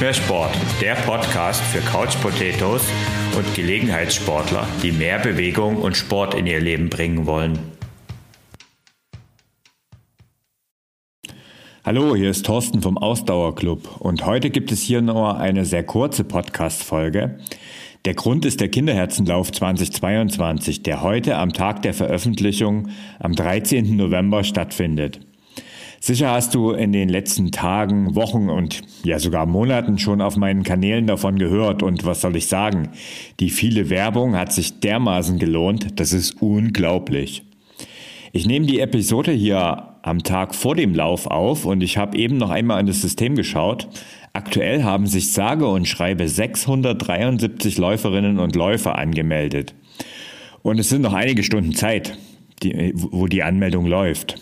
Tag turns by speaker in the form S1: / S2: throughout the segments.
S1: Menge Sport, der Podcast für Couch Potatoes und Gelegenheitssportler, die mehr Bewegung und Sport in ihr Leben bringen wollen.
S2: Hallo, hier ist Thorsten vom Ausdauerclub und heute gibt es hier nur eine sehr kurze Podcast-Folge. Der Grund ist der Kinderherzenlauf 2022, der heute am Tag der Veröffentlichung am 13. November stattfindet. Sicher hast du in den letzten Tagen, Wochen und ja sogar Monaten schon auf meinen Kanälen davon gehört und was soll ich sagen? Die viele Werbung hat sich dermaßen gelohnt, das ist unglaublich. Ich nehme die Episode hier am Tag vor dem Lauf auf und ich habe eben noch einmal in das System geschaut. Aktuell haben sich sage und schreibe 673 Läuferinnen und Läufer angemeldet. Und es sind noch einige Stunden Zeit, die, wo die Anmeldung läuft.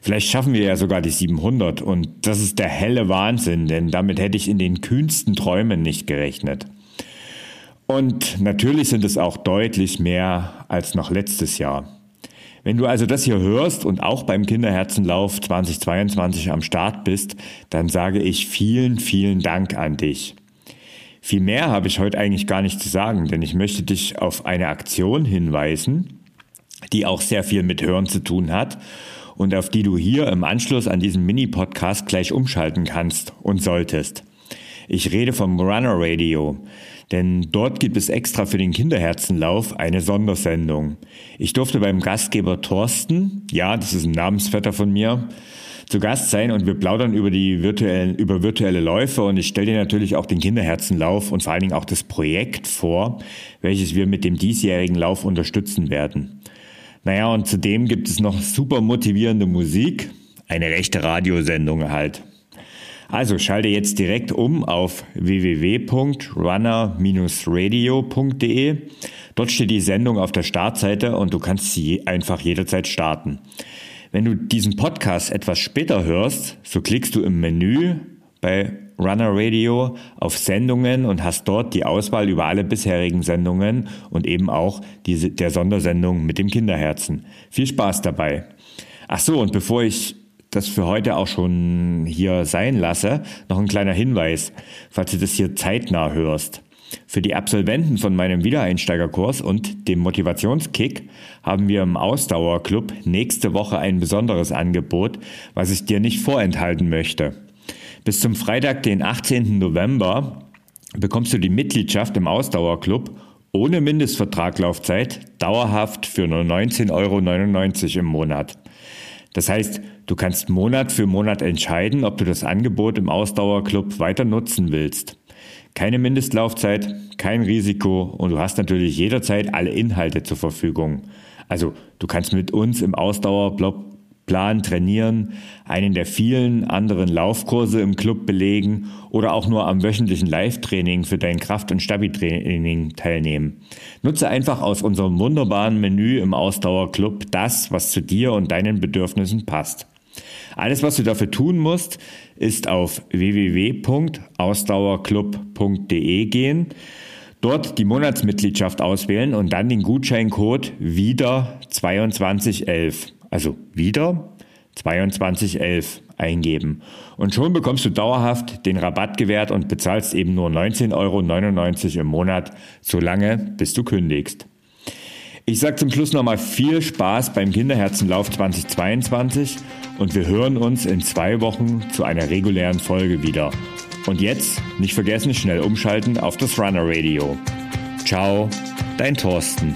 S2: Vielleicht schaffen wir ja sogar die 700 und das ist der helle Wahnsinn, denn damit hätte ich in den kühnsten Träumen nicht gerechnet. Und natürlich sind es auch deutlich mehr als noch letztes Jahr. Wenn du also das hier hörst und auch beim Kinderherzenlauf 2022 am Start bist, dann sage ich vielen, vielen Dank an dich. Viel mehr habe ich heute eigentlich gar nicht zu sagen, denn ich möchte dich auf eine Aktion hinweisen, die auch sehr viel mit Hören zu tun hat und auf die du hier im Anschluss an diesen Mini-Podcast gleich umschalten kannst und solltest. Ich rede vom Runner Radio, denn dort gibt es extra für den Kinderherzenlauf eine Sondersendung. Ich durfte beim Gastgeber Thorsten, ja, das ist ein Namensvetter von mir, zu Gast sein und wir plaudern über die virtuellen, über virtuelle Läufe und ich stelle dir natürlich auch den Kinderherzenlauf und vor allen Dingen auch das Projekt vor, welches wir mit dem diesjährigen Lauf unterstützen werden. Naja, und zudem gibt es noch super motivierende Musik, eine rechte Radiosendung halt. Also schalte jetzt direkt um auf www.runner-radio.de. Dort steht die Sendung auf der Startseite und du kannst sie einfach jederzeit starten. Wenn du diesen Podcast etwas später hörst, so klickst du im Menü bei Runner Radio auf Sendungen und hast dort die Auswahl über alle bisherigen Sendungen und eben auch diese, der Sondersendung mit dem Kinderherzen. Viel Spaß dabei. Ach so, und bevor ich das für heute auch schon hier sein lasse, noch ein kleiner Hinweis, falls du das hier zeitnah hörst. Für die Absolventen von meinem Wiedereinsteigerkurs und dem Motivationskick haben wir im Ausdauerclub nächste Woche ein besonderes Angebot, was ich dir nicht vorenthalten möchte. Bis zum Freitag, den 18. November, bekommst du die Mitgliedschaft im Ausdauerclub ohne Mindestvertraglaufzeit dauerhaft für nur 19,99 Euro im Monat. Das heißt, du kannst Monat für Monat entscheiden, ob du das Angebot im Ausdauerclub weiter nutzen willst. Keine Mindestlaufzeit, kein Risiko und du hast natürlich jederzeit alle Inhalte zur Verfügung. Also du kannst mit uns im Ausdauerclub planen, trainieren, einen der vielen anderen Laufkurse im Club belegen oder auch nur am wöchentlichen Live-Training für dein Kraft- und Stabi-Training teilnehmen. Nutze einfach aus unserem wunderbaren Menü im Ausdauerclub das, was zu dir und deinen Bedürfnissen passt. Alles, was du dafür tun musst, ist auf www.ausdauerclub.de gehen, dort die Monatsmitgliedschaft auswählen und dann den Gutscheincode wieder 2211 also wieder 2211 eingeben. Und schon bekommst du dauerhaft den Rabatt gewährt und bezahlst eben nur 19,99 Euro im Monat, solange bis du kündigst. Ich sage zum Schluss nochmal viel Spaß beim Kinderherzenlauf 2022 und wir hören uns in zwei Wochen zu einer regulären Folge wieder. Und jetzt nicht vergessen, schnell umschalten auf das Runner Radio. Ciao, dein Thorsten.